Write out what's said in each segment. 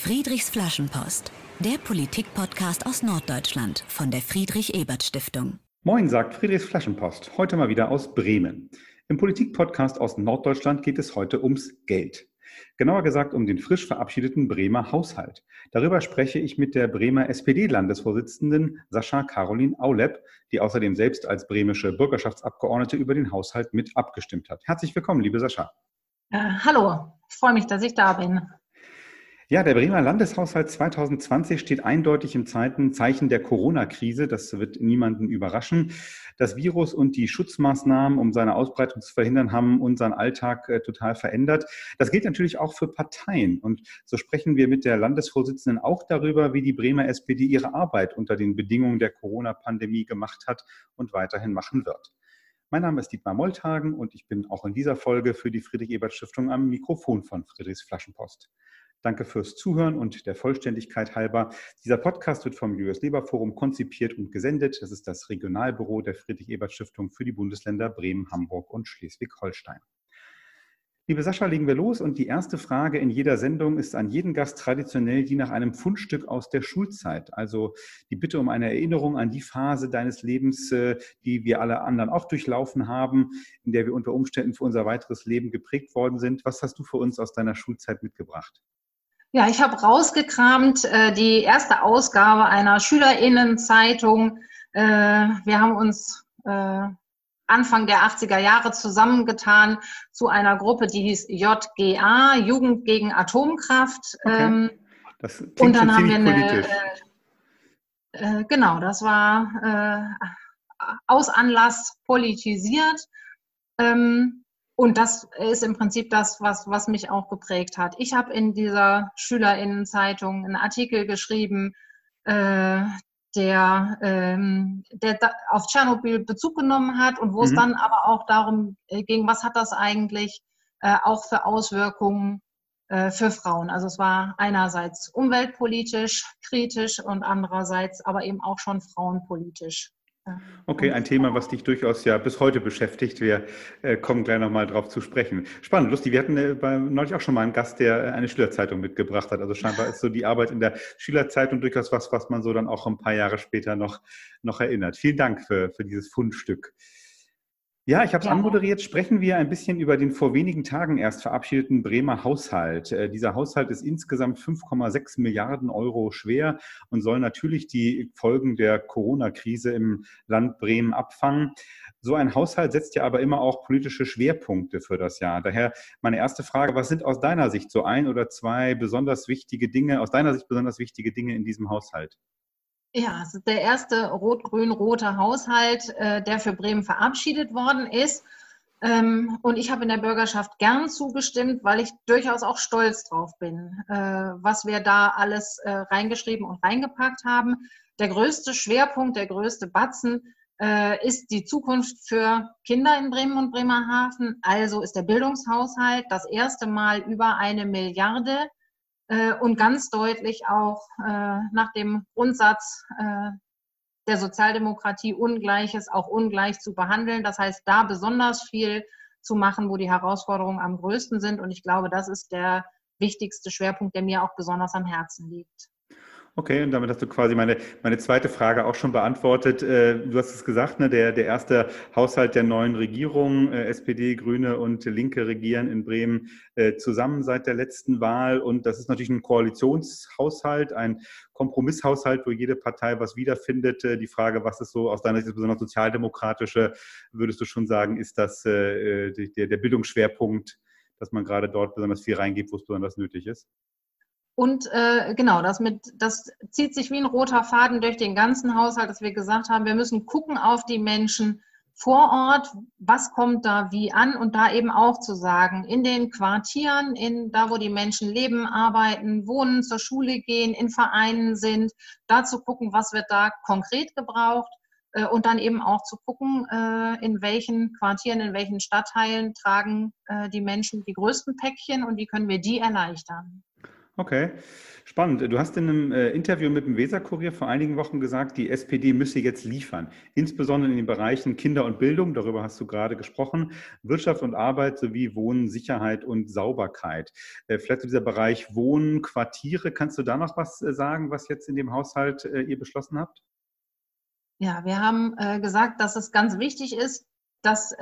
Friedrichs Flaschenpost, der Politik-Podcast aus Norddeutschland von der Friedrich-Ebert-Stiftung. Moin, sagt Friedrichs Flaschenpost. Heute mal wieder aus Bremen. Im Politik-Podcast aus Norddeutschland geht es heute ums Geld. Genauer gesagt um den frisch verabschiedeten Bremer Haushalt. Darüber spreche ich mit der Bremer SPD-Landesvorsitzenden Sascha Caroline Aulep, die außerdem selbst als bremische Bürgerschaftsabgeordnete über den Haushalt mit abgestimmt hat. Herzlich willkommen, liebe Sascha. Äh, hallo, ich freue mich, dass ich da bin. Ja, der Bremer Landeshaushalt 2020 steht eindeutig im Zeichen der Corona-Krise. Das wird niemanden überraschen. Das Virus und die Schutzmaßnahmen, um seine Ausbreitung zu verhindern, haben unseren Alltag äh, total verändert. Das gilt natürlich auch für Parteien. Und so sprechen wir mit der Landesvorsitzenden auch darüber, wie die Bremer SPD ihre Arbeit unter den Bedingungen der Corona-Pandemie gemacht hat und weiterhin machen wird. Mein Name ist Dietmar Molthagen und ich bin auch in dieser Folge für die Friedrich-Ebert-Stiftung am Mikrofon von Friedrichs Flaschenpost. Danke fürs Zuhören und der Vollständigkeit halber. Dieser Podcast wird vom Julius Leber Forum konzipiert und gesendet. Das ist das Regionalbüro der Friedrich-Ebert-Stiftung für die Bundesländer Bremen, Hamburg und Schleswig-Holstein. Liebe Sascha, legen wir los. Und die erste Frage in jeder Sendung ist an jeden Gast traditionell die nach einem Fundstück aus der Schulzeit. Also die Bitte um eine Erinnerung an die Phase deines Lebens, äh, die wir alle anderen auch durchlaufen haben, in der wir unter Umständen für unser weiteres Leben geprägt worden sind. Was hast du für uns aus deiner Schulzeit mitgebracht? Ja, ich habe rausgekramt äh, die erste Ausgabe einer Schülerinnenzeitung. Äh, wir haben uns äh, Anfang der 80er Jahre zusammengetan zu einer Gruppe, die hieß JGA, Jugend gegen Atomkraft. Okay. Ähm, das und dann haben wir eine, äh, äh, genau, das war äh, aus Anlass politisiert. Ähm, und das ist im Prinzip das, was, was mich auch geprägt hat. Ich habe in dieser Schülerinnenzeitung einen Artikel geschrieben, äh, der, ähm, der auf Tschernobyl Bezug genommen hat und wo mhm. es dann aber auch darum äh, ging, was hat das eigentlich äh, auch für Auswirkungen äh, für Frauen. Also es war einerseits umweltpolitisch kritisch und andererseits aber eben auch schon frauenpolitisch Okay, ein Thema, was dich durchaus ja bis heute beschäftigt. Wir äh, kommen gleich nochmal drauf zu sprechen. Spannend, lustig. Wir hatten äh, bei, neulich auch schon mal einen Gast, der äh, eine Schülerzeitung mitgebracht hat. Also scheinbar ist so die Arbeit in der Schülerzeitung durchaus was, was man so dann auch ein paar Jahre später noch, noch erinnert. Vielen Dank für, für dieses Fundstück. Ja, ich habe es ja. anmoderiert. Sprechen wir ein bisschen über den vor wenigen Tagen erst verabschiedeten Bremer Haushalt. Äh, dieser Haushalt ist insgesamt 5,6 Milliarden Euro schwer und soll natürlich die Folgen der Corona-Krise im Land Bremen abfangen. So ein Haushalt setzt ja aber immer auch politische Schwerpunkte für das Jahr. Daher meine erste Frage, was sind aus deiner Sicht so ein oder zwei besonders wichtige Dinge, aus deiner Sicht besonders wichtige Dinge in diesem Haushalt? Ja, es ist der erste rot-grün-rote Haushalt, äh, der für Bremen verabschiedet worden ist. Ähm, und ich habe in der Bürgerschaft gern zugestimmt, weil ich durchaus auch stolz drauf bin, äh, was wir da alles äh, reingeschrieben und reingepackt haben. Der größte Schwerpunkt, der größte Batzen äh, ist die Zukunft für Kinder in Bremen und Bremerhaven. Also ist der Bildungshaushalt das erste Mal über eine Milliarde und ganz deutlich auch äh, nach dem Grundsatz äh, der Sozialdemokratie Ungleiches auch ungleich zu behandeln. Das heißt, da besonders viel zu machen, wo die Herausforderungen am größten sind. Und ich glaube, das ist der wichtigste Schwerpunkt, der mir auch besonders am Herzen liegt. Okay, und damit hast du quasi meine, meine zweite Frage auch schon beantwortet. Äh, du hast es gesagt, ne, der, der erste Haushalt der neuen Regierung, äh, SPD, Grüne und Linke regieren in Bremen äh, zusammen seit der letzten Wahl. Und das ist natürlich ein Koalitionshaushalt, ein Kompromisshaushalt, wo jede Partei was wiederfindet. Die Frage, was ist so aus deiner Sicht besonders sozialdemokratische, würdest du schon sagen, ist das der, der Bildungsschwerpunkt, dass man gerade dort besonders viel reingibt, wo es besonders nötig ist? Und äh, genau, das, mit, das zieht sich wie ein roter Faden durch den ganzen Haushalt, dass wir gesagt haben, wir müssen gucken auf die Menschen vor Ort, was kommt da wie an und da eben auch zu sagen, in den Quartieren, in da, wo die Menschen leben, arbeiten, wohnen, zur Schule gehen, in Vereinen sind, da zu gucken, was wird da konkret gebraucht äh, und dann eben auch zu gucken, äh, in welchen Quartieren, in welchen Stadtteilen tragen äh, die Menschen die größten Päckchen und wie können wir die erleichtern. Okay, spannend. Du hast in einem äh, Interview mit dem Weserkurier vor einigen Wochen gesagt, die SPD müsse jetzt liefern, insbesondere in den Bereichen Kinder und Bildung, darüber hast du gerade gesprochen, Wirtschaft und Arbeit sowie Wohnen, Sicherheit und Sauberkeit. Äh, vielleicht dieser Bereich Wohnen, Quartiere, kannst du da noch was äh, sagen, was jetzt in dem Haushalt ihr beschlossen habt? Ja, wir haben gesagt, dass es ganz wichtig ist, dass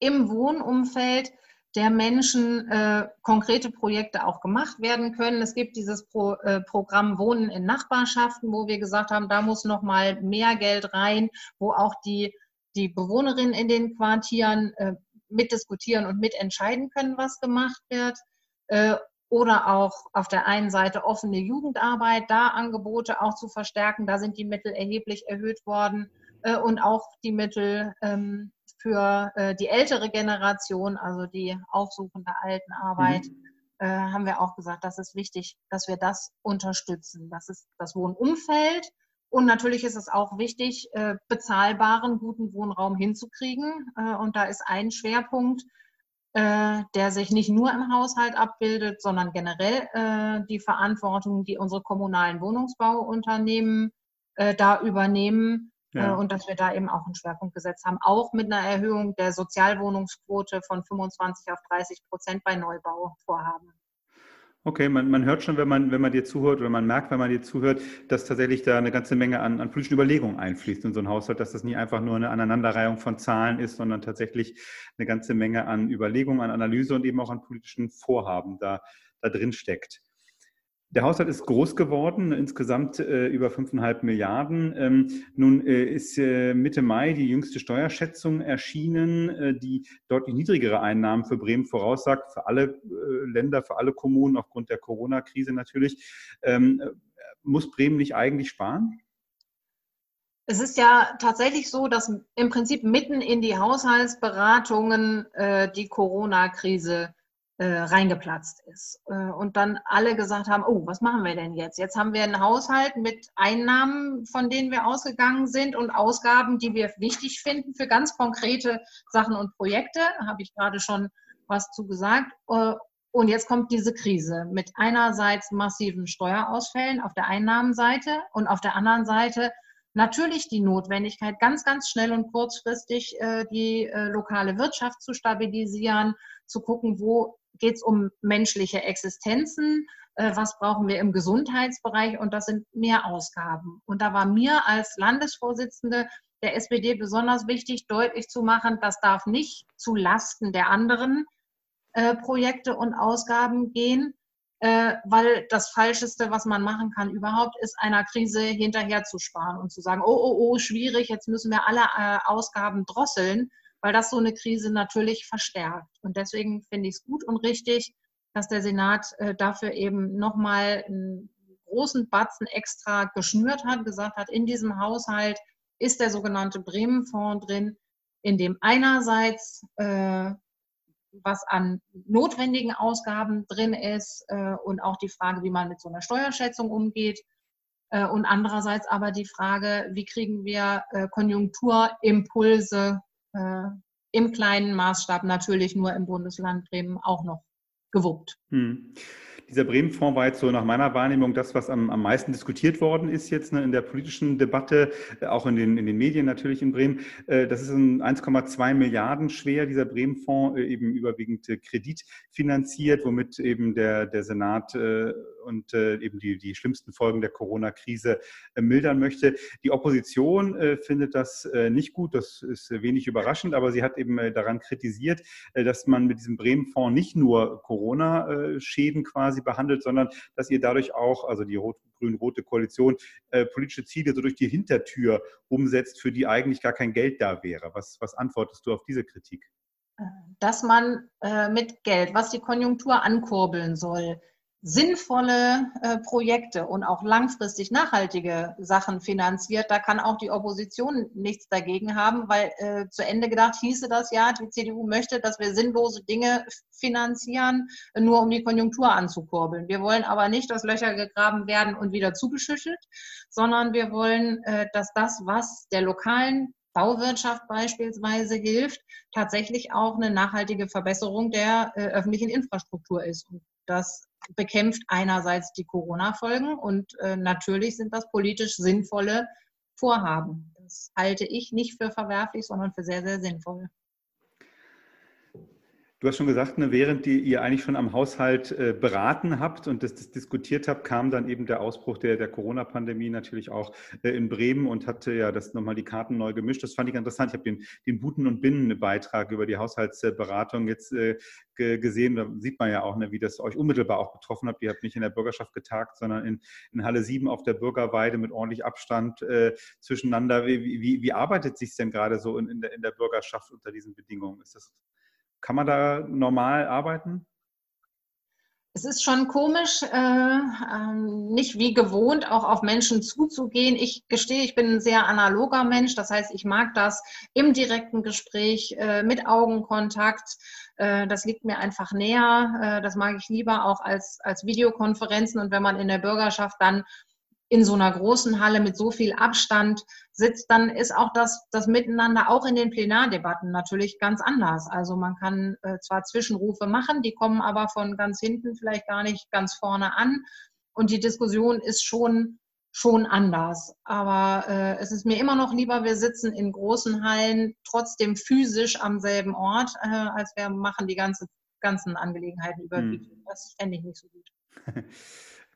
im Wohnumfeld der Menschen äh, konkrete Projekte auch gemacht werden können. Es gibt dieses Pro, äh, Programm Wohnen in Nachbarschaften, wo wir gesagt haben, da muss noch mal mehr Geld rein, wo auch die, die Bewohnerinnen in den Quartieren äh, mitdiskutieren und mitentscheiden können, was gemacht wird. Äh, oder auch auf der einen Seite offene Jugendarbeit, da Angebote auch zu verstärken. Da sind die Mittel erheblich erhöht worden äh, und auch die Mittel ähm, für äh, die ältere Generation, also die aufsuchende Altenarbeit, mhm. äh, haben wir auch gesagt, das ist wichtig, dass wir das unterstützen. Das ist das Wohnumfeld. Und natürlich ist es auch wichtig, äh, bezahlbaren, guten Wohnraum hinzukriegen. Äh, und da ist ein Schwerpunkt, äh, der sich nicht nur im Haushalt abbildet, sondern generell äh, die Verantwortung, die unsere kommunalen Wohnungsbauunternehmen da übernehmen, ja. Äh, und dass wir da eben auch einen Schwerpunkt gesetzt haben, auch mit einer Erhöhung der Sozialwohnungsquote von 25 auf 30 Prozent bei Neubauvorhaben. Okay, man, man hört schon, wenn man, wenn man dir zuhört oder man merkt, wenn man dir zuhört, dass tatsächlich da eine ganze Menge an, an politischen Überlegungen einfließt in so ein Haushalt, dass das nicht einfach nur eine Aneinanderreihung von Zahlen ist, sondern tatsächlich eine ganze Menge an Überlegungen, an Analyse und eben auch an politischen Vorhaben da, da drin steckt. Der Haushalt ist groß geworden, insgesamt äh, über 5,5 Milliarden. Ähm, nun äh, ist äh, Mitte Mai die jüngste Steuerschätzung erschienen, äh, die deutlich niedrigere Einnahmen für Bremen voraussagt, für alle äh, Länder, für alle Kommunen, aufgrund der Corona-Krise natürlich. Ähm, muss Bremen nicht eigentlich sparen? Es ist ja tatsächlich so, dass im Prinzip mitten in die Haushaltsberatungen äh, die Corona-Krise äh, reingeplatzt ist. Äh, und dann alle gesagt haben, oh, was machen wir denn jetzt? Jetzt haben wir einen Haushalt mit Einnahmen, von denen wir ausgegangen sind und Ausgaben, die wir wichtig finden für ganz konkrete Sachen und Projekte. Habe ich gerade schon was zu gesagt. Äh, und jetzt kommt diese Krise mit einerseits massiven Steuerausfällen auf der Einnahmenseite und auf der anderen Seite natürlich die Notwendigkeit, ganz, ganz schnell und kurzfristig die lokale Wirtschaft zu stabilisieren, zu gucken, wo geht es um menschliche Existenzen, äh, was brauchen wir im Gesundheitsbereich und das sind mehr Ausgaben. Und da war mir als Landesvorsitzende der SPD besonders wichtig, deutlich zu machen, das darf nicht zu Lasten der anderen äh, Projekte und Ausgaben gehen, äh, weil das Falscheste, was man machen kann überhaupt, ist einer Krise hinterher zu sparen und zu sagen, oh, oh, oh, schwierig, jetzt müssen wir alle äh, Ausgaben drosseln weil das so eine Krise natürlich verstärkt. Und deswegen finde ich es gut und richtig, dass der Senat äh, dafür eben nochmal einen großen Batzen extra geschnürt hat, gesagt hat, in diesem Haushalt ist der sogenannte Bremen-Fonds drin, in dem einerseits äh, was an notwendigen Ausgaben drin ist äh, und auch die Frage, wie man mit so einer Steuerschätzung umgeht. Äh, und andererseits aber die Frage, wie kriegen wir äh, Konjunkturimpulse äh, im kleinen Maßstab natürlich nur im Bundesland Bremen auch noch gewuppt. Hm. Dieser Bremen-Fonds war jetzt so nach meiner Wahrnehmung das, was am, am meisten diskutiert worden ist jetzt ne, in der politischen Debatte, äh, auch in den, in den Medien natürlich in Bremen. Äh, das ist ein 1,2 Milliarden schwer, dieser Bremen-Fonds, äh, eben überwiegend kreditfinanziert, womit eben der, der Senat und eben die, die schlimmsten Folgen der Corona-Krise mildern möchte. Die Opposition findet das nicht gut, das ist wenig überraschend, aber sie hat eben daran kritisiert, dass man mit diesem Bremen-Fonds nicht nur Corona-Schäden quasi behandelt, sondern dass ihr dadurch auch, also die grün-rote Koalition, äh, politische Ziele so durch die Hintertür umsetzt, für die eigentlich gar kein Geld da wäre. Was, was antwortest du auf diese Kritik? Dass man äh, mit Geld, was die Konjunktur ankurbeln soll, sinnvolle äh, Projekte und auch langfristig nachhaltige Sachen finanziert, da kann auch die Opposition nichts dagegen haben, weil äh, zu Ende gedacht hieße das ja, die CDU möchte, dass wir sinnlose Dinge finanzieren, nur um die Konjunktur anzukurbeln. Wir wollen aber nicht, dass Löcher gegraben werden und wieder zugeschüttet, sondern wir wollen, äh, dass das, was der lokalen Bauwirtschaft beispielsweise hilft, tatsächlich auch eine nachhaltige Verbesserung der äh, öffentlichen Infrastruktur ist. Und das bekämpft einerseits die Corona-Folgen und äh, natürlich sind das politisch sinnvolle Vorhaben. Das halte ich nicht für verwerflich, sondern für sehr, sehr sinnvoll. Du hast schon gesagt, ne, während die, ihr eigentlich schon am Haushalt äh, beraten habt und das, das, diskutiert habt, kam dann eben der Ausbruch der, der Corona-Pandemie natürlich auch äh, in Bremen und hatte ja das nochmal die Karten neu gemischt. Das fand ich interessant. Ich habe den, den Buten- und Binnenbeitrag über die Haushaltsberatung jetzt äh, gesehen. Da sieht man ja auch, ne, wie das euch unmittelbar auch betroffen hat. Ihr habt nicht in der Bürgerschaft getagt, sondern in, in Halle 7 auf der Bürgerweide mit ordentlich Abstand äh, zwischeneinander. Wie, wie, wie arbeitet sich denn gerade so in, in, der, in der Bürgerschaft unter diesen Bedingungen? Ist das kann man da normal arbeiten? Es ist schon komisch, äh, ähm, nicht wie gewohnt auch auf Menschen zuzugehen. Ich gestehe, ich bin ein sehr analoger Mensch. Das heißt, ich mag das im direkten Gespräch äh, mit Augenkontakt. Äh, das liegt mir einfach näher. Äh, das mag ich lieber auch als, als Videokonferenzen. Und wenn man in der Bürgerschaft dann in so einer großen Halle mit so viel Abstand sitzt, dann ist auch das, das Miteinander auch in den Plenardebatten natürlich ganz anders. Also man kann äh, zwar Zwischenrufe machen, die kommen aber von ganz hinten vielleicht gar nicht ganz vorne an. Und die Diskussion ist schon, schon anders. Aber äh, es ist mir immer noch lieber, wir sitzen in großen Hallen trotzdem physisch am selben Ort, äh, als wir machen die ganze, ganzen Angelegenheiten über hm. Video. Das fände ich nicht so gut.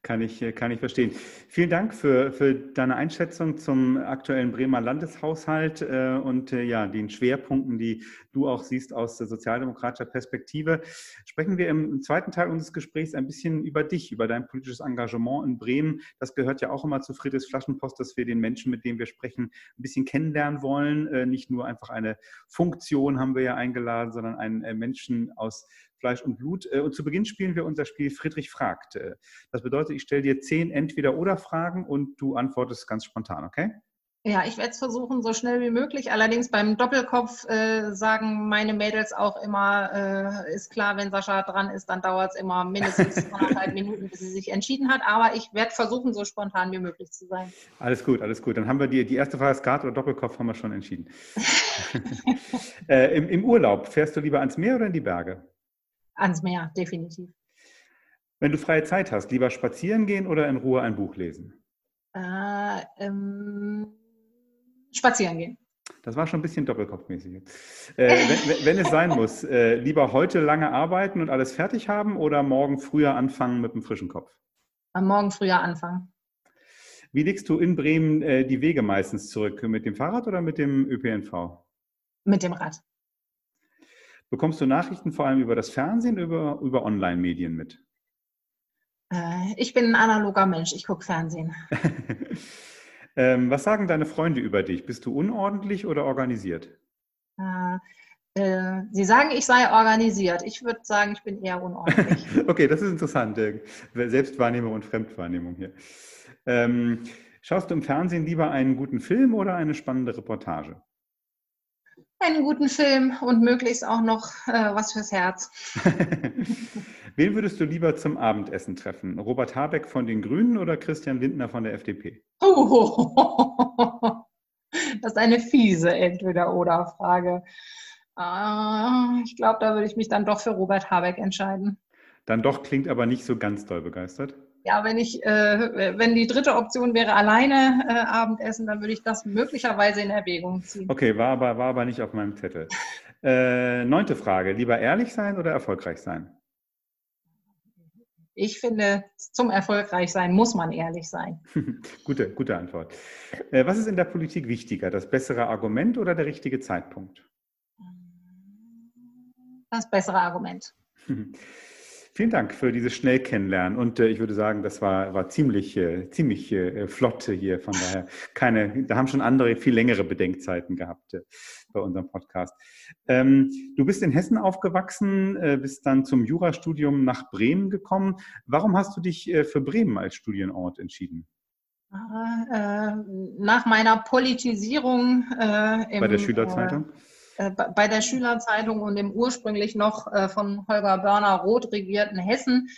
Kann ich, kann ich verstehen. Vielen Dank für, für deine Einschätzung zum aktuellen Bremer Landeshaushalt äh, und äh, ja, den Schwerpunkten, die du auch siehst aus sozialdemokratischer Perspektive. Sprechen wir im zweiten Teil unseres Gesprächs ein bisschen über dich, über dein politisches Engagement in Bremen. Das gehört ja auch immer zu Friedrichs Flaschenpost, dass wir den Menschen, mit denen wir sprechen, ein bisschen kennenlernen wollen. Äh, nicht nur einfach eine Funktion haben wir ja eingeladen, sondern einen äh, Menschen aus Fleisch und Blut. Äh, und zu Beginn spielen wir unser Spiel Friedrich fragt. Äh, das bedeutet, ich stelle dir zehn Entweder-Oder-Fragen und du antwortest ganz spontan, okay? Ja, ich werde es versuchen, so schnell wie möglich. Allerdings beim Doppelkopf äh, sagen meine Mädels auch immer, äh, ist klar, wenn Sascha dran ist, dann dauert es immer mindestens anderthalb Minuten, bis sie sich entschieden hat. Aber ich werde versuchen, so spontan wie möglich zu sein. Alles gut, alles gut. Dann haben wir die, die erste Frage, Skat oder Doppelkopf, haben wir schon entschieden. äh, im, Im Urlaub, fährst du lieber ans Meer oder in die Berge? Ans Meer, definitiv. Wenn du freie Zeit hast, lieber spazieren gehen oder in Ruhe ein Buch lesen? Äh, ähm, spazieren gehen. Das war schon ein bisschen doppelkopfmäßig. Äh, wenn, wenn, es sein muss, äh, lieber heute lange arbeiten und alles fertig haben oder morgen früher anfangen mit einem frischen Kopf? Am Morgen früher anfangen. Wie legst du in Bremen äh, die Wege meistens zurück? Mit dem Fahrrad oder mit dem ÖPNV? Mit dem Rad. Bekommst du Nachrichten vor allem über das Fernsehen oder über, über Online-Medien mit? Äh, ich bin ein analoger Mensch, ich gucke Fernsehen. ähm, was sagen deine Freunde über dich? Bist du unordentlich oder organisiert? Äh, äh, sie sagen, ich sei organisiert. Ich würde sagen, ich bin eher unordentlich. okay, das ist interessant. Äh, Selbstwahrnehmung und Fremdwahrnehmung hier. Ähm, schaust du im Fernsehen lieber einen guten Film oder eine spannende Reportage? Einen guten Film und möglichst auch noch äh, was fürs Herz. Wen würdest du lieber zum Abendessen treffen? Robert Habeck von den Grünen oder Christian Lindner von der FDP? Oh, das ist eine fiese Entweder-Oder-Frage. Äh, ich glaube, da würde ich mich dann doch für Robert Habeck entscheiden. Dann doch klingt aber nicht so ganz doll begeistert. Ja, wenn ich, äh, wenn die dritte Option wäre alleine äh, Abendessen, dann würde ich das möglicherweise in Erwägung ziehen. Okay, war aber, war aber nicht auf meinem Zettel. Äh, neunte Frage: Lieber ehrlich sein oder erfolgreich sein? Ich finde, zum Erfolgreichsein muss man ehrlich sein. gute, gute Antwort. Äh, was ist in der Politik wichtiger, das bessere Argument oder der richtige Zeitpunkt? Das bessere Argument. Vielen Dank für dieses Schnellkennenlernen. Und äh, ich würde sagen, das war, war ziemlich, äh, ziemlich äh, flott hier. Von daher keine, da haben schon andere viel längere Bedenkzeiten gehabt äh, bei unserem Podcast. Ähm, du bist in Hessen aufgewachsen, äh, bist dann zum Jurastudium nach Bremen gekommen. Warum hast du dich äh, für Bremen als Studienort entschieden? Nach meiner Politisierung im, bei der Schülerzeitung? Äh, bei der Schülerzeitung und im ursprünglich noch äh, von Holger Börner rot regierten Hessen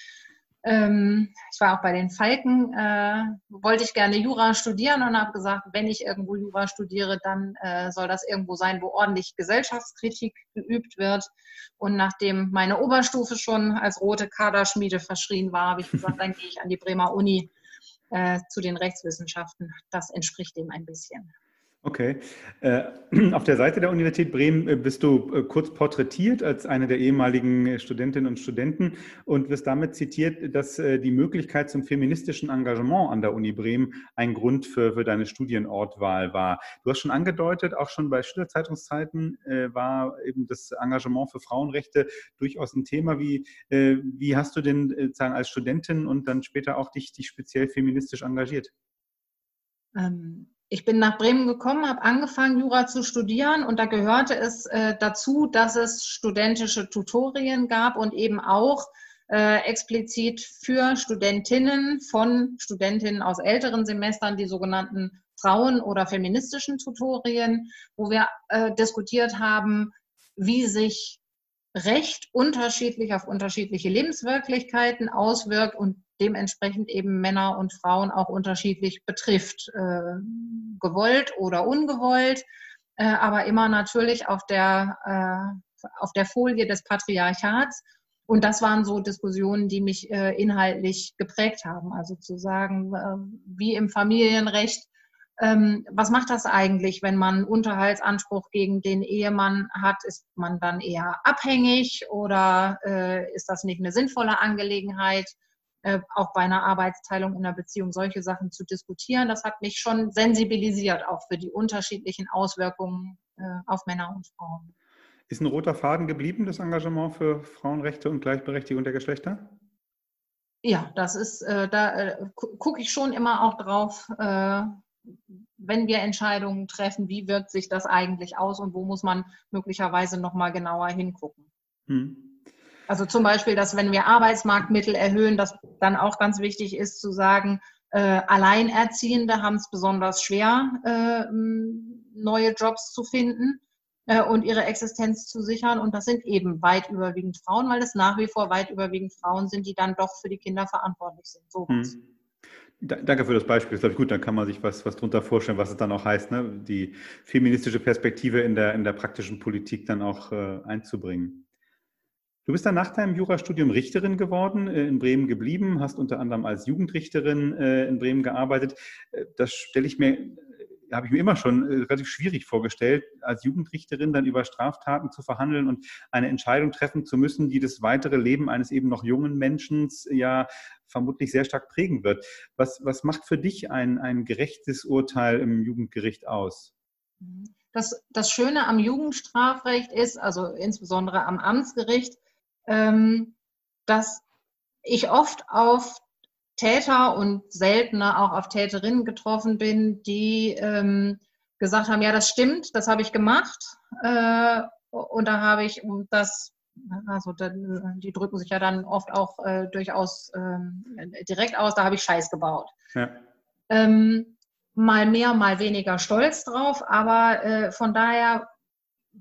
Ähm, ich war auch bei den Falken, äh, wollte ich gerne Jura studieren und habe gesagt, wenn ich irgendwo Jura studiere, dann soll das irgendwo sein, wo ordentlich Gesellschaftskritik geübt wird. Und nachdem meine Oberstufe schon als rote Kaderschmiede verschrien war, habe ich gesagt, dann gehe ich an die Bremer Uni zu den Rechtswissenschaften. Das entspricht dem ein bisschen. Okay. Äh, auf der Seite der Universität Bremen äh, bist du äh, kurz porträtiert als eine der ehemaligen Studentinnen und Studenten und wirst damit zitiert, dass die Möglichkeit zum feministischen Engagement an der Uni Bremen ein Grund für, für deine Studienortwahl war. Du hast schon angedeutet, auch schon bei Schülerzeitungszeiten war eben das Engagement für Frauenrechte durchaus ein Thema. Wie, wie hast du denn sagen, als Studentin und dann später auch dich, dich speziell feministisch engagiert? Ähm ich bin nach Bremen gekommen, habe angefangen, Jura zu studieren und da gehörte es äh, dazu, dass es studentische Tutorien gab und eben auch äh, explizit für Studentinnen von Studentinnen aus älteren Semestern die sogenannten Frauen- oder feministischen Tutorien, wo wir äh, diskutiert haben, wie sich Recht unterschiedlich auf unterschiedliche Lebenswirklichkeiten auswirkt und dementsprechend eben Männer und Frauen auch unterschiedlich betrifft, äh, gewollt oder ungewollt, äh, aber immer natürlich auf der, äh, auf der Folie des Patriarchats. Und das waren so Diskussionen, die mich inhaltlich geprägt haben. Also zu sagen, wie im Familienrecht ähm, was macht das eigentlich, wenn man Unterhaltsanspruch gegen den Ehemann hat? Ist man dann eher abhängig oder ist das nicht eine sinnvolle Angelegenheit? Äh, auch bei einer Arbeitsteilung in einer Beziehung solche Sachen zu diskutieren. Das hat mich schon sensibilisiert, auch für die unterschiedlichen Auswirkungen äh, auf Männer und Frauen. Ist ein roter Faden geblieben, das Engagement für Frauenrechte und Gleichberechtigung der Geschlechter? Ja, das ist, äh, da gucke ich schon immer auch drauf, wenn wir Entscheidungen treffen, wie wirkt sich das eigentlich aus und wo muss man möglicherweise nochmal genauer hingucken. Hm. Also zum Beispiel, dass wenn wir Arbeitsmarktmittel erhöhen, dass dann auch ganz wichtig ist zu sagen, äh, Alleinerziehende haben es besonders schwer, äh, neue Jobs zu finden äh, und ihre Existenz zu sichern. Und das sind eben weit überwiegend Frauen, weil es nach wie vor weit überwiegend Frauen sind, die dann doch für die Kinder verantwortlich sind. So hm. Danke für das Beispiel. Das ist, glaube ich, gut. Dann kann man sich was, was darunter vorstellen, was es dann auch heißt, ne? die feministische Perspektive in der, in der praktischen Politik dann auch äh, einzubringen. Du bist dann nach deinem Jurastudium Richterin geworden, äh, in Bremen geblieben, hast unter anderem als Jugendrichterin äh, in Bremen gearbeitet. Äh, das stelle ich mir habe ich mir immer schon relativ schwierig vorgestellt, als Jugendrichterin dann über Straftaten zu verhandeln und eine Entscheidung treffen zu müssen, die das weitere Leben eines eben noch jungen Menschen ja vermutlich sehr stark prägen wird. Was, was macht für dich ein, ein gerechtes Urteil im Jugendgericht aus? Das, das Schöne am Jugendstrafrecht ist, also insbesondere am Amtsgericht, ähm, dass ich oft auf Täter und seltener auch auf Täterinnen getroffen bin, die ähm, gesagt haben, ja, das stimmt, das habe ich gemacht. Äh, und da habe ich das, also dann, die drücken sich ja dann oft auch äh, durchaus äh, direkt aus, da habe ich Scheiß gebaut. Ja. Ähm, mal mehr, mal weniger stolz drauf, aber äh, von daher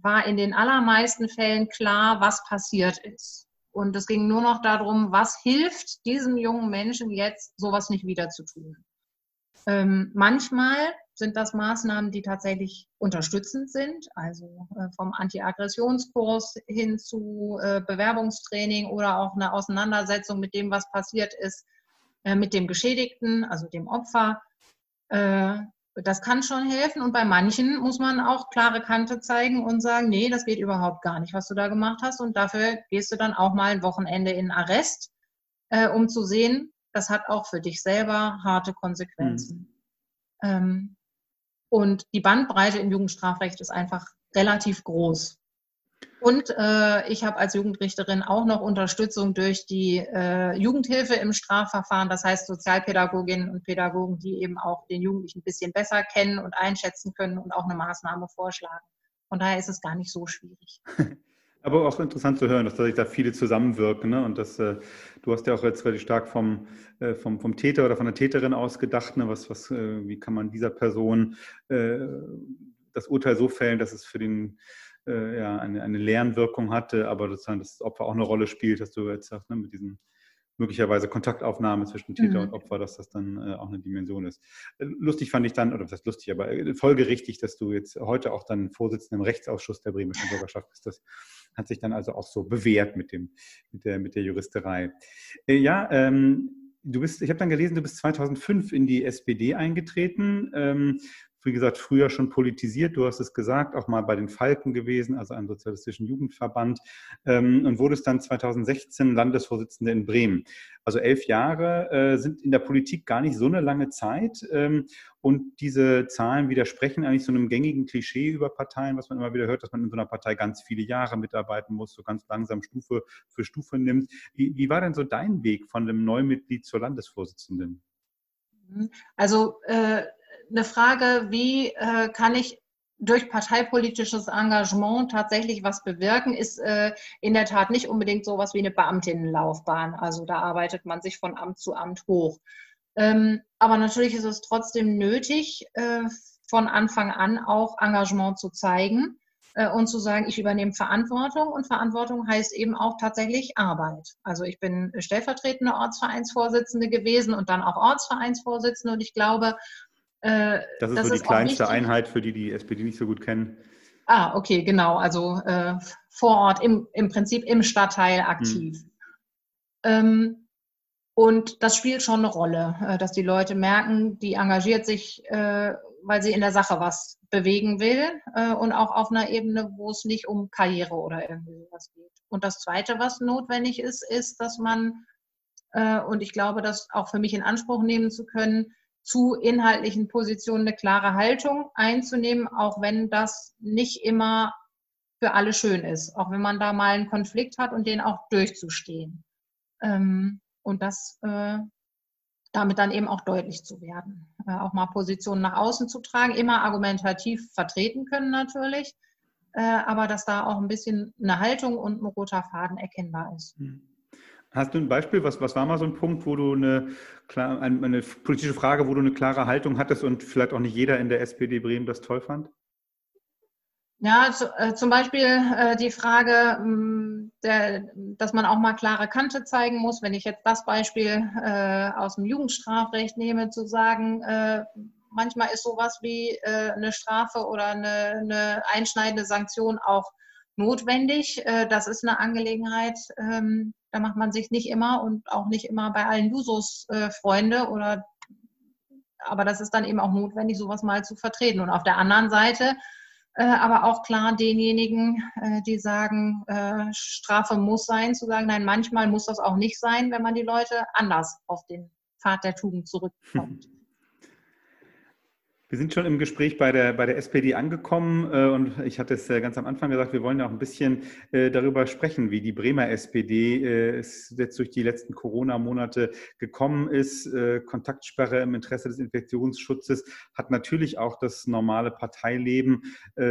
war in den allermeisten Fällen klar, was passiert ist. Und es ging nur noch darum, was hilft diesem jungen Menschen jetzt, sowas nicht wieder zu tun. Ähm, manchmal sind das Maßnahmen, die tatsächlich unterstützend sind, also äh, vom Anti-Aggressionskurs hin zu äh, Bewerbungstraining oder auch eine Auseinandersetzung mit dem, was passiert ist, äh, mit dem Geschädigten, also dem Opfer. Das kann schon helfen und bei manchen muss man auch klare Kante zeigen und sagen, nee, das geht überhaupt gar nicht, was du da gemacht hast und dafür gehst du dann auch mal ein Wochenende in Arrest, äh, um zu sehen, das hat auch für dich selber harte Konsequenzen. Mhm. Ähm, und die Bandbreite im Jugendstrafrecht ist einfach relativ groß. Und äh, ich habe als Jugendrichterin auch noch Unterstützung durch die äh, Jugendhilfe im Strafverfahren, das heißt Sozialpädagoginnen und Pädagogen, die eben auch den Jugendlichen ein bisschen besser kennen und einschätzen können und auch eine Maßnahme vorschlagen. Von daher ist es gar nicht so schwierig. Aber auch interessant zu hören, dass da viele zusammenwirken. Ne? Und dass, äh, du hast ja auch jetzt relativ stark vom, äh, vom, vom Täter oder von der Täterin ausgedacht. Ne? Was, was, äh, wie kann man dieser Person äh, das Urteil so fällen, dass es für den äh, ja, eine, eine Lernwirkung hatte, aber sozusagen das Opfer auch eine Rolle spielt, dass du jetzt sagst, ne, mit diesen möglicherweise Kontaktaufnahme zwischen Täter mhm. und Opfer, dass das dann äh, auch eine Dimension ist. Äh, lustig fand ich dann, oder was heißt lustig, aber äh, folgerichtig, dass du jetzt heute auch dann Vorsitzender im Rechtsausschuss der Bremischen Bürgerschaft bist. Das hat sich dann also auch so bewährt mit, dem, mit, der, mit der Juristerei. Äh, ja, ähm, du bist, ich habe dann gelesen, du bist 2005 in die SPD eingetreten. Ähm, wie gesagt, früher schon politisiert, du hast es gesagt, auch mal bei den Falken gewesen, also einem sozialistischen Jugendverband, ähm, und wurdest dann 2016 Landesvorsitzende in Bremen. Also elf Jahre äh, sind in der Politik gar nicht so eine lange Zeit. Ähm, und diese Zahlen widersprechen eigentlich so einem gängigen Klischee über Parteien, was man immer wieder hört, dass man in so einer Partei ganz viele Jahre mitarbeiten muss, so ganz langsam Stufe für Stufe nimmt. Wie, wie war denn so dein Weg von dem Neumitglied zur Landesvorsitzenden? Also äh eine Frage, wie äh, kann ich durch parteipolitisches Engagement tatsächlich was bewirken, ist äh, in der Tat nicht unbedingt so was wie eine Beamtinnenlaufbahn. Also da arbeitet man sich von Amt zu Amt hoch. Ähm, aber natürlich ist es trotzdem nötig, äh, von Anfang an auch Engagement zu zeigen äh, und zu sagen, ich übernehme Verantwortung. Und Verantwortung heißt eben auch tatsächlich Arbeit. Also ich bin stellvertretende Ortsvereinsvorsitzende gewesen und dann auch Ortsvereinsvorsitzende. Und ich glaube, äh, das ist das so die kleinste Einheit, für die die SPD nicht so gut kennen. Ah, okay, genau. Also äh, vor Ort, im, im Prinzip im Stadtteil aktiv. Hm. Ähm, und das spielt schon eine Rolle, äh, dass die Leute merken, die engagiert sich, äh, weil sie in der Sache was bewegen will äh, und auch auf einer Ebene, wo es nicht um Karriere oder irgendwie sowas geht. Und das Zweite, was notwendig ist, ist, dass man, äh, und ich glaube, das auch für mich in Anspruch nehmen zu können, zu inhaltlichen Positionen eine klare Haltung einzunehmen, auch wenn das nicht immer für alle schön ist, auch wenn man da mal einen Konflikt hat und den auch durchzustehen. Ähm, und das äh, damit dann eben auch deutlich zu werden. Äh, auch mal Positionen nach außen zu tragen, immer argumentativ vertreten können natürlich, äh, aber dass da auch ein bisschen eine Haltung und ein roter Faden erkennbar ist. Hm. Hast du ein Beispiel? Was, was war mal so ein Punkt, wo du eine, eine politische Frage, wo du eine klare Haltung hattest und vielleicht auch nicht jeder in der SPD Bremen das toll fand? Ja, äh, zum Beispiel äh, die Frage, mm, dass man auch mal klare Kante zeigen muss. Wenn ich jetzt das Beispiel äh, aus dem Jugendstrafrecht nehme, zu sagen, manchmal ist sowas wie eine Strafe oder eine einschneidende Sanktion auch notwendig. Äh, das ist eine Angelegenheit, ähm, da macht man sich nicht immer und auch nicht immer bei allen Jusos äh, Freunde oder aber das ist dann eben auch notwendig, sowas mal zu vertreten. Und auf der anderen Seite äh, aber auch klar denjenigen, die sagen, Strafe muss sein, zu sagen, nein, manchmal muss das auch nicht sein, wenn man die Leute anders auf den Pfad der Tugend zurückkommt. Wir sind schon im Gespräch bei der, bei der SPD angekommen äh, und ich hatte es äh, ganz am Anfang gesagt, wir wollen ja auch ein bisschen äh, darüber sprechen, wie die Bremer SPD es jetzt durch die letzten Corona-Monate gekommen ist. Kontaktsperre im Interesse des Infektionsschutzes hat natürlich auch das normale Parteileben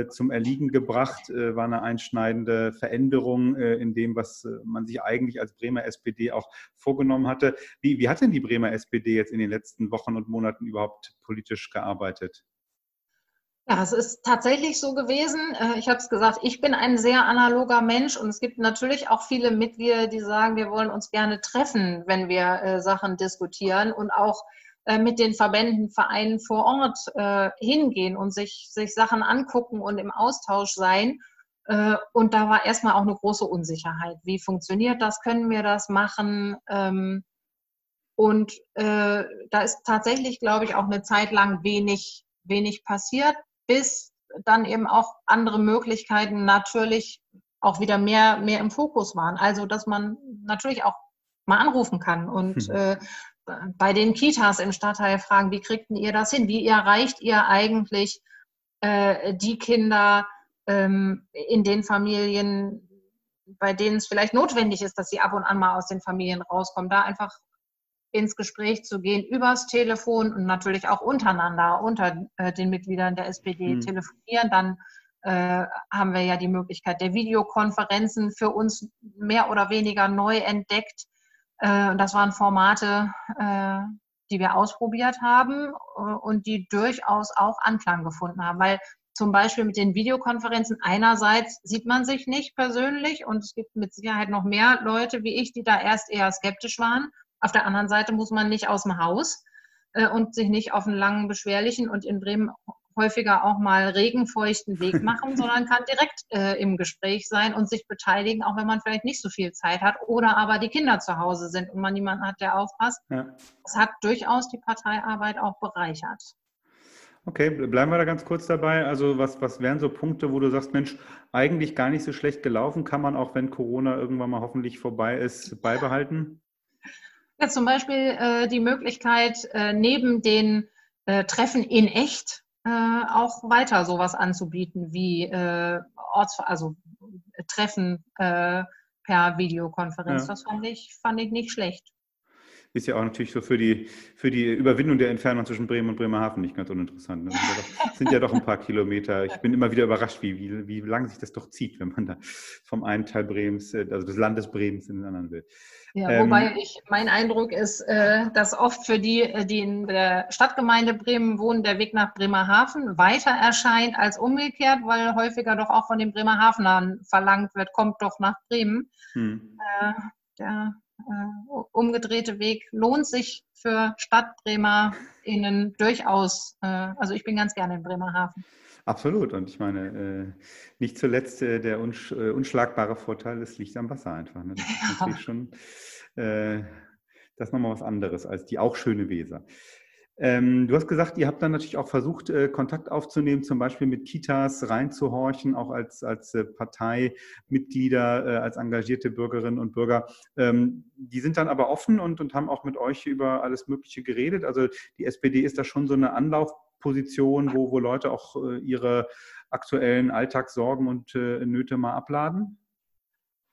zum Erliegen gebracht, war eine einschneidende Veränderung in dem, was man sich eigentlich als Bremer SPD auch vorgenommen hatte. Wie, wie hat denn die Bremer SPD jetzt in den letzten Wochen und Monaten überhaupt politisch gearbeitet? Ja, es ist tatsächlich so gewesen. Äh, ich habe es gesagt, ich bin ein sehr analoger Mensch und es gibt natürlich auch viele Mitglieder, die sagen, wir wollen uns gerne treffen, wenn wir äh, Sachen diskutieren und auch äh, mit den Verbänden, Vereinen vor Ort hingehen und sich, sich Sachen angucken und im Austausch sein. Und da war erstmal auch eine große Unsicherheit. Wie funktioniert das? Können wir das machen? Ähm, und da ist tatsächlich, glaube ich, auch eine Zeit lang wenig, wenig passiert bis dann eben auch andere Möglichkeiten natürlich auch wieder mehr, mehr im Fokus waren. Also, dass man natürlich auch mal anrufen kann und mhm. äh, bei den Kitas im Stadtteil fragen, wie kriegt ihr das hin? Wie erreicht ihr eigentlich äh, die Kinder ähm, in den Familien, bei denen es vielleicht notwendig ist, dass sie ab und an mal aus den Familien rauskommen? Da einfach ins Gespräch zu gehen, übers Telefon und natürlich auch untereinander, unter äh, den Mitgliedern der SPD mhm. telefonieren. Dann äh, haben wir ja die Möglichkeit der Videokonferenzen für uns mehr oder weniger neu entdeckt. Äh, das waren Formate, äh, die wir ausprobiert haben äh, und die durchaus auch Anklang gefunden haben, weil zum Beispiel mit den Videokonferenzen. Einerseits sieht man sich nicht persönlich und es gibt mit Sicherheit noch mehr Leute wie ich, die da erst eher skeptisch waren. Auf der anderen Seite muss man nicht aus dem Haus äh, und sich nicht auf einen langen, beschwerlichen und in Bremen häufiger auch mal regenfeuchten Weg machen, sondern kann direkt äh, im Gespräch sein und sich beteiligen, auch wenn man vielleicht nicht so viel Zeit hat oder aber die Kinder zu Hause sind und man niemanden hat, der aufpasst. Ja. Das hat durchaus die Parteiarbeit auch bereichert. Okay, bleiben wir da ganz kurz dabei. Also was, was wären so Punkte, wo du sagst, Mensch, eigentlich gar nicht so schlecht gelaufen, kann man auch, wenn Corona irgendwann mal hoffentlich vorbei ist, beibehalten? Ja, zum Beispiel äh, die Möglichkeit, äh, neben den äh, Treffen in echt äh, auch weiter sowas anzubieten wie äh, Orts, also äh, Treffen per Videokonferenz. Ja. Das fand ich, fand ich nicht schlecht. Ist ja auch natürlich so für die, für die Überwindung der Entfernung zwischen Bremen und Bremerhaven nicht ganz uninteressant. Ne? Das sind ja, doch, sind ja doch ein paar Kilometer. Ich bin immer wieder überrascht, wie, wie, wie lang sich das doch zieht, wenn man da vom einen Teil Bremens, äh, also des Landes Bremens in den anderen will. Ja, ähm, wobei ich, mein Eindruck ist, äh, dass oft für die, äh, die in der Stadtgemeinde Bremen wohnen, der Weg nach Bremerhaven weiter erscheint als umgekehrt, weil häufiger doch auch von den Bremerhavenern verlangt wird, kommt doch nach Bremen. Hm. Äh, der äh, umgedrehte Weg lohnt sich für StadtbremerInnen durchaus. Äh, also ich bin ganz gerne in Bremerhaven. Absolut. Und ich meine, äh, nicht zuletzt äh, der unsch äh, unschlagbare Vorteil, es liegt am Wasser einfach. Ne? Das ist ja. natürlich schon äh, das ist nochmal was anderes als die auch schöne Weser. Ähm, du hast gesagt, ihr habt dann natürlich auch versucht, äh, Kontakt aufzunehmen, zum Beispiel mit Kitas reinzuhorchen, auch als, als äh, Parteimitglieder, äh, als engagierte Bürgerinnen und Bürger. Ähm, die sind dann aber offen und, und haben auch mit euch über alles Mögliche geredet. Also die SPD ist da schon so eine Anlaufposition, wo, wo Leute auch äh, ihre aktuellen Alltagssorgen und äh, Nöte mal abladen?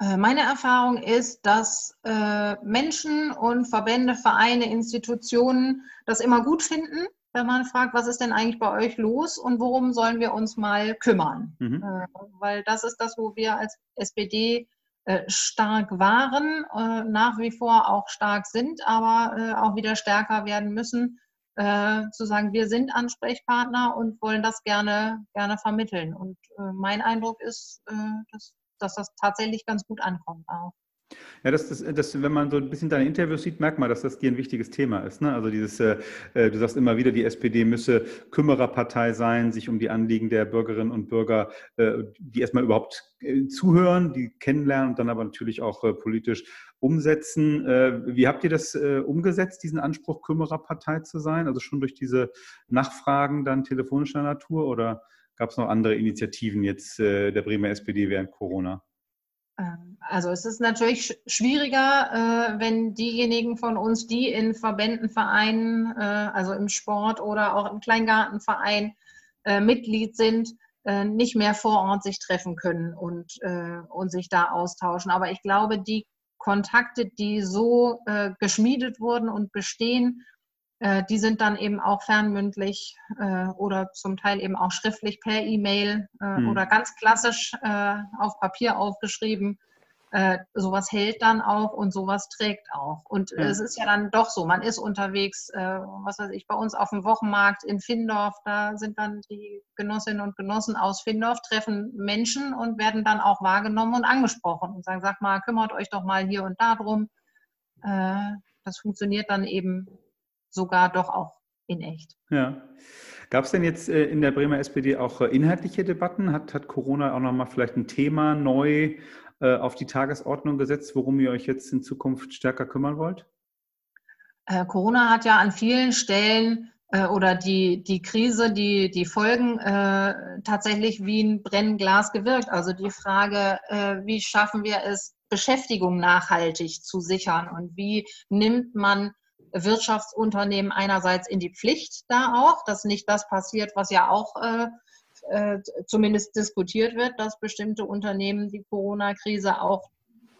Äh, meine Erfahrung ist, dass äh, Menschen und Verbände, Vereine, Institutionen das immer gut finden, wenn man fragt, was ist denn eigentlich bei euch los und worum sollen wir uns mal kümmern? Mhm. Äh, weil das ist das, wo wir als SPD äh, stark waren, äh, nach wie vor auch stark sind, aber auch wieder stärker werden müssen, zu sagen, wir sind Ansprechpartner und wollen das gerne, gerne vermitteln. Und mein Eindruck ist, dass dass das tatsächlich ganz gut ankommt auch. Ja, das, das, das, wenn man so ein bisschen deine Interviews sieht, merkt man, dass das dir ein wichtiges Thema ist. Ne? Also dieses, äh, äh, du sagst immer wieder, die SPD müsse Kümmererpartei sein, sich um die Anliegen der Bürgerinnen und Bürger, äh, die erstmal überhaupt äh, zuhören, die kennenlernen und dann aber natürlich auch äh, politisch umsetzen. Äh, wie habt ihr das umgesetzt, diesen Anspruch, Kümmererpartei zu sein? Also schon durch diese Nachfragen dann telefonischer Natur oder Gab es noch andere Initiativen jetzt äh, der Bremer SPD während Corona? Ähm, also es ist natürlich schwieriger, äh, wenn diejenigen von uns, die in Verbänden, Vereinen, äh, also im Sport oder auch im Kleingartenverein äh, Mitglied sind, äh, nicht mehr vor Ort sich treffen können und, äh, und sich da austauschen. Aber ich glaube, die Kontakte, die so geschmiedet wurden und bestehen, äh, die sind dann eben auch fernmündlich äh, oder zum Teil eben auch schriftlich per E-Mail äh, hm. oder ganz klassisch äh, auf Papier aufgeschrieben. Äh, sowas hält dann auch und sowas trägt auch. Und ja. es ist ja dann doch so, man ist unterwegs, was weiß ich, bei uns auf dem Wochenmarkt in Findorf, da sind dann die Genossinnen und Genossen aus Findorf, treffen Menschen und werden dann auch wahrgenommen und angesprochen und sagen, sag mal, kümmert euch doch mal hier und da drum. das funktioniert dann eben sogar doch auch in echt. Ja. Gab es denn jetzt äh, in der Bremer SPD auch äh, inhaltliche Debatten? Hat, hat Corona auch nochmal vielleicht ein Thema neu äh, auf die Tagesordnung gesetzt, worum ihr euch jetzt in Zukunft stärker kümmern wollt? Corona hat ja an vielen Stellen oder die, die Krise, die, die Folgen äh, tatsächlich wie ein Brennglas gewirkt. Also die Frage, wie schaffen wir es, Beschäftigung nachhaltig zu sichern und wie nimmt man Wirtschaftsunternehmen einerseits in die Pflicht da auch, dass nicht das passiert, was ja auch äh, äh, zumindest diskutiert wird, dass bestimmte Unternehmen die Corona-Krise auch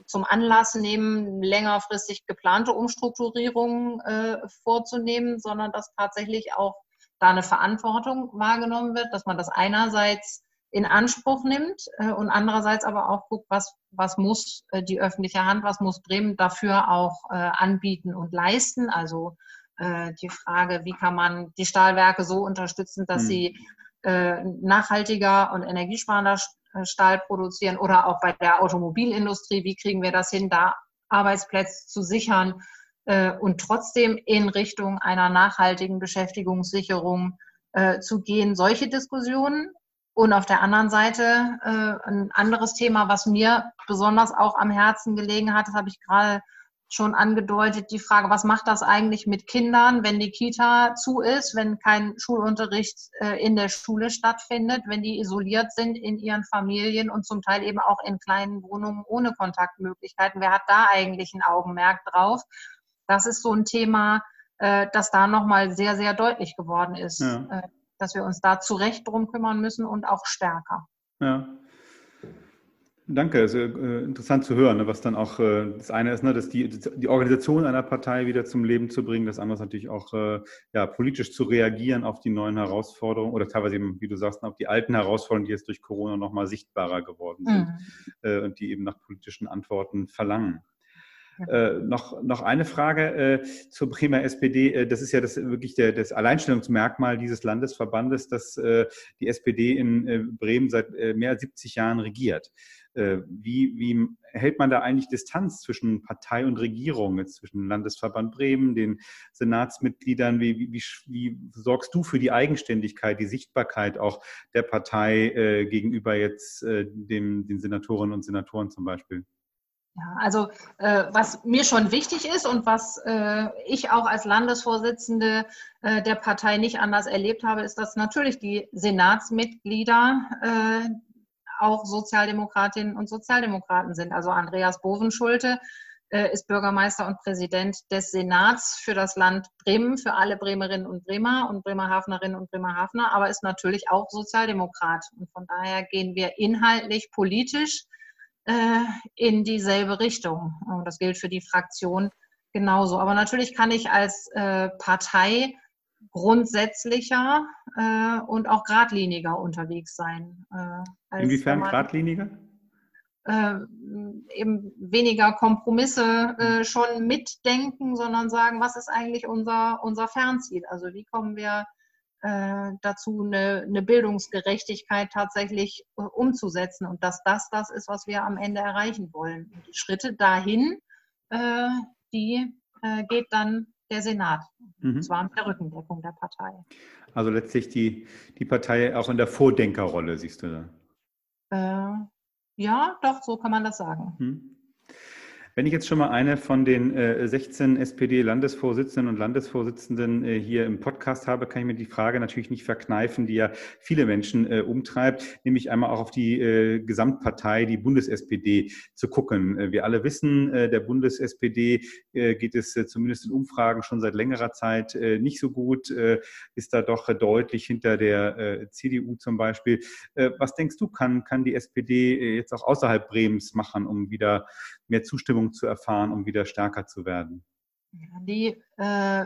zum Anlass nehmen, längerfristig geplante Umstrukturierungen äh, vorzunehmen, sondern dass tatsächlich auch da eine Verantwortung wahrgenommen wird, dass man das einerseits in Anspruch nimmt äh, und andererseits aber auch guckt, was, was muss äh, die öffentliche Hand, was muss Bremen dafür auch äh, anbieten und leisten. Also äh, die Frage, wie kann man die Stahlwerke so unterstützen, dass mhm. sie äh, nachhaltiger und energiesparender Stahl produzieren oder auch bei der Automobilindustrie, wie kriegen wir das hin, da Arbeitsplätze zu sichern äh, und trotzdem in Richtung einer nachhaltigen Beschäftigungssicherung äh, zu gehen. Solche Diskussionen. Und auf der anderen Seite äh, ein anderes Thema, was mir besonders auch am Herzen gelegen hat, das habe ich gerade schon angedeutet, die Frage, was macht das eigentlich mit Kindern, wenn die Kita zu ist, wenn kein Schulunterricht äh, in der Schule stattfindet, wenn die isoliert sind in ihren Familien und zum Teil eben auch in kleinen Wohnungen ohne Kontaktmöglichkeiten. Wer hat da eigentlich ein Augenmerk drauf? Das ist so ein Thema, äh, das da nochmal sehr, sehr deutlich geworden ist, ja. Äh, dass wir uns da zu Recht drum kümmern müssen und auch stärker. Ja. Danke, ist äh, interessant zu hören, ne, was dann auch äh, das eine ist, ne, dass die, die Organisation einer Partei wieder zum Leben zu bringen, das andere ist natürlich auch äh, ja, politisch zu reagieren auf die neuen Herausforderungen oder teilweise eben, wie du sagst, auf die alten Herausforderungen, die jetzt durch Corona nochmal sichtbarer geworden sind mhm. und die eben nach politischen Antworten verlangen. Äh, noch, noch eine Frage äh, zur Bremer SPD. Äh, das ist ja das, wirklich der, das Alleinstellungsmerkmal dieses Landesverbandes, dass äh, die SPD in äh, Bremen seit äh, mehr als 70 Jahren regiert. Wie, wie hält man da eigentlich Distanz zwischen Partei und Regierung, jetzt zwischen Landesverband Bremen, den Senatsmitgliedern? Wie, wie, wie, sorgst du für die Eigenständigkeit, die Sichtbarkeit auch der Partei gegenüber jetzt dem, den Senatorinnen und Senatoren zum Beispiel? Ja, also äh, was mir schon wichtig ist und was äh, ich auch als Landesvorsitzende äh, der Partei nicht anders erlebt habe, ist, dass natürlich die Senatsmitglieder äh, auch Sozialdemokratinnen und Sozialdemokraten sind. Also Andreas Bovenschulte äh, ist Bürgermeister und Präsident des Senats für das Land Bremen, für alle Bremerinnen und Bremer und Bremerhavenerinnen und Bremerhavener, aber ist natürlich auch Sozialdemokrat. Und von daher gehen wir inhaltlich, politisch äh, in dieselbe Richtung. Und das gilt für die Fraktion genauso. Aber natürlich kann ich als äh, Partei grundsätzlicher äh, und auch geradliniger unterwegs sein. Äh, Inwiefern geradliniger? Äh, eben weniger Kompromisse äh, schon mitdenken, sondern sagen, was ist eigentlich unser, unser Fernziel? Also wie kommen wir äh, dazu, eine, eine, Bildungsgerechtigkeit tatsächlich äh, umzusetzen und dass das das ist, was wir am Ende erreichen wollen. Und die Schritte dahin, äh, die äh, geht dann der Senat, mhm. und zwar mit der Rückendeckung der Partei. Also letztlich die, die Partei auch in der Vordenkerrolle, siehst du da? Äh, ja, doch, so kann man das sagen. Mhm. Wenn ich jetzt schon mal eine von den äh, 16 SPD-Landesvorsitzenden und Landesvorsitzenden äh, hier im Podcast habe, kann ich mir die Frage natürlich nicht verkneifen, die ja viele Menschen äh, umtreibt, nämlich einmal auch auf die äh, Gesamtpartei, die Bundes-SPD zu gucken. Äh, wir alle wissen, äh, der Bundes-SPD geht es zumindest in Umfragen schon seit längerer Zeit nicht so gut, ist da doch deutlich hinter der CDU zum Beispiel. was denkst du, kann, kann die SPD jetzt auch außerhalb Bremens machen, um wieder mehr Zustimmung zu erfahren, um wieder stärker zu werden? Die, äh,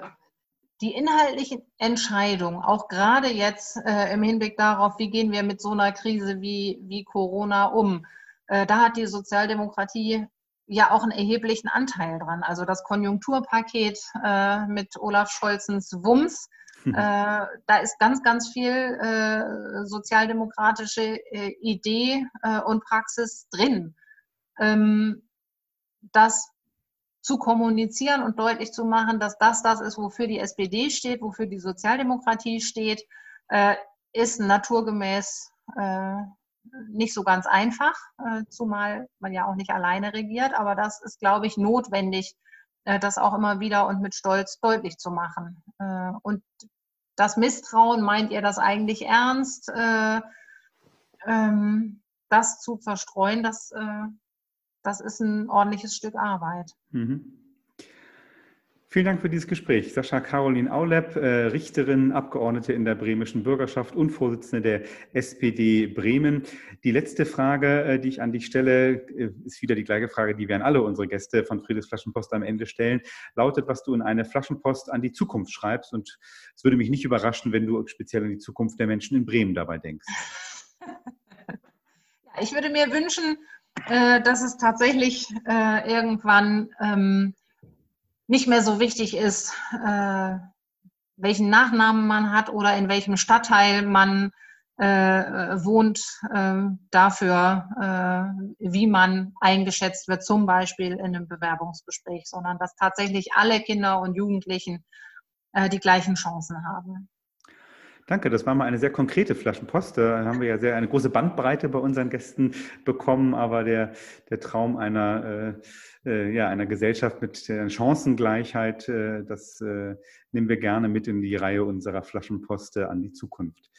die inhaltlichen Entscheidungen, auch gerade jetzt äh, im Hinblick darauf, wie gehen wir mit so einer Krise wie, wie Corona um, äh, da hat die Sozialdemokratie ja auch einen erheblichen Anteil dran. Also das Konjunkturpaket äh, mit Olaf Scholzens Wumms, hm. Äh, da ist ganz, ganz viel äh, sozialdemokratische äh, Idee äh, und Praxis drin. Ähm, das zu kommunizieren und deutlich zu machen, dass das das ist, wofür die SPD steht, wofür die Sozialdemokratie steht, äh, ist naturgemäß äh, nicht so ganz einfach, äh, zumal man ja auch nicht alleine regiert. Aber das ist, glaube ich, notwendig, äh, das auch immer wieder und mit Stolz deutlich zu machen. Äh, und das Misstrauen, meint ihr das eigentlich ernst? Äh, ähm, das zu verstreuen, das das ist ein ordentliches Stück Arbeit. Mhm. Vielen Dank für dieses Gespräch. Sascha Caroline Aulep, äh, Richterin, Abgeordnete in der bremischen Bürgerschaft und Vorsitzende der SPD Bremen. Die letzte Frage, äh, die ich an dich stelle, äh, ist wieder die gleiche Frage, die wir an alle unsere Gäste von Friedrichs Flaschenpost am Ende stellen. Lautet, was du in eine Flaschenpost an die Zukunft schreibst. Und es würde mich nicht überraschen, wenn du speziell an die Zukunft der Menschen in Bremen dabei denkst. Ich würde mir wünschen, äh, dass es tatsächlich äh, irgendwann ähm, nicht mehr so wichtig ist, äh, welchen Nachnamen man hat oder in welchem Stadtteil man äh, wohnt, äh, dafür, wie man eingeschätzt wird, zum Beispiel in einem Bewerbungsgespräch, sondern dass tatsächlich alle Kinder und Jugendlichen die gleichen Chancen haben. Danke, das war mal eine sehr konkrete Flaschenpost. Da haben wir ja sehr eine große Bandbreite bei unseren Gästen bekommen, aber der, der Traum einer, äh, äh ja, einer Gesellschaft mit der Chancengleichheit, äh, das äh, nehmen wir gerne mit in die Reihe unserer Flaschenposte an die Zukunft.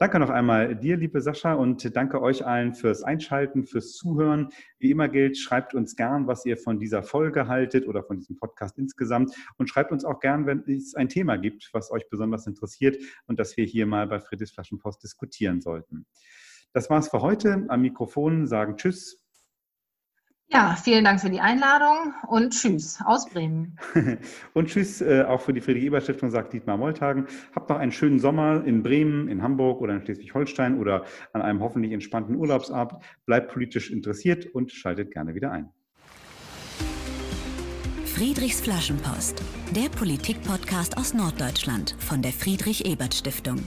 Danke noch einmal dir, liebe Sascha, und danke euch allen fürs Einschalten, fürs Zuhören. Wie immer gilt, schreibt uns gern, was ihr von dieser Folge haltet oder von diesem Podcast insgesamt. Und schreibt uns auch gern, wenn es ein Thema gibt, was euch besonders interessiert und das wir hier mal bei Friedrichs Flaschenpost diskutieren sollten. Das war's für heute. Am Mikrofon sagen Tschüss. Ja, vielen Dank für die Einladung und Tschüss aus Bremen. und Tschüss äh, auch für die Friedrich-Ebert-Stiftung, sagt Dietmar Moltagen. Habt noch einen schönen Sommer in Bremen, in Hamburg oder in Schleswig-Holstein oder an einem hoffentlich entspannten Urlaubsabend. Bleibt politisch interessiert und schaltet gerne wieder ein. Friedrichs Flaschenpost, der Politik-Podcast aus Norddeutschland von der Friedrich-Ebert-Stiftung.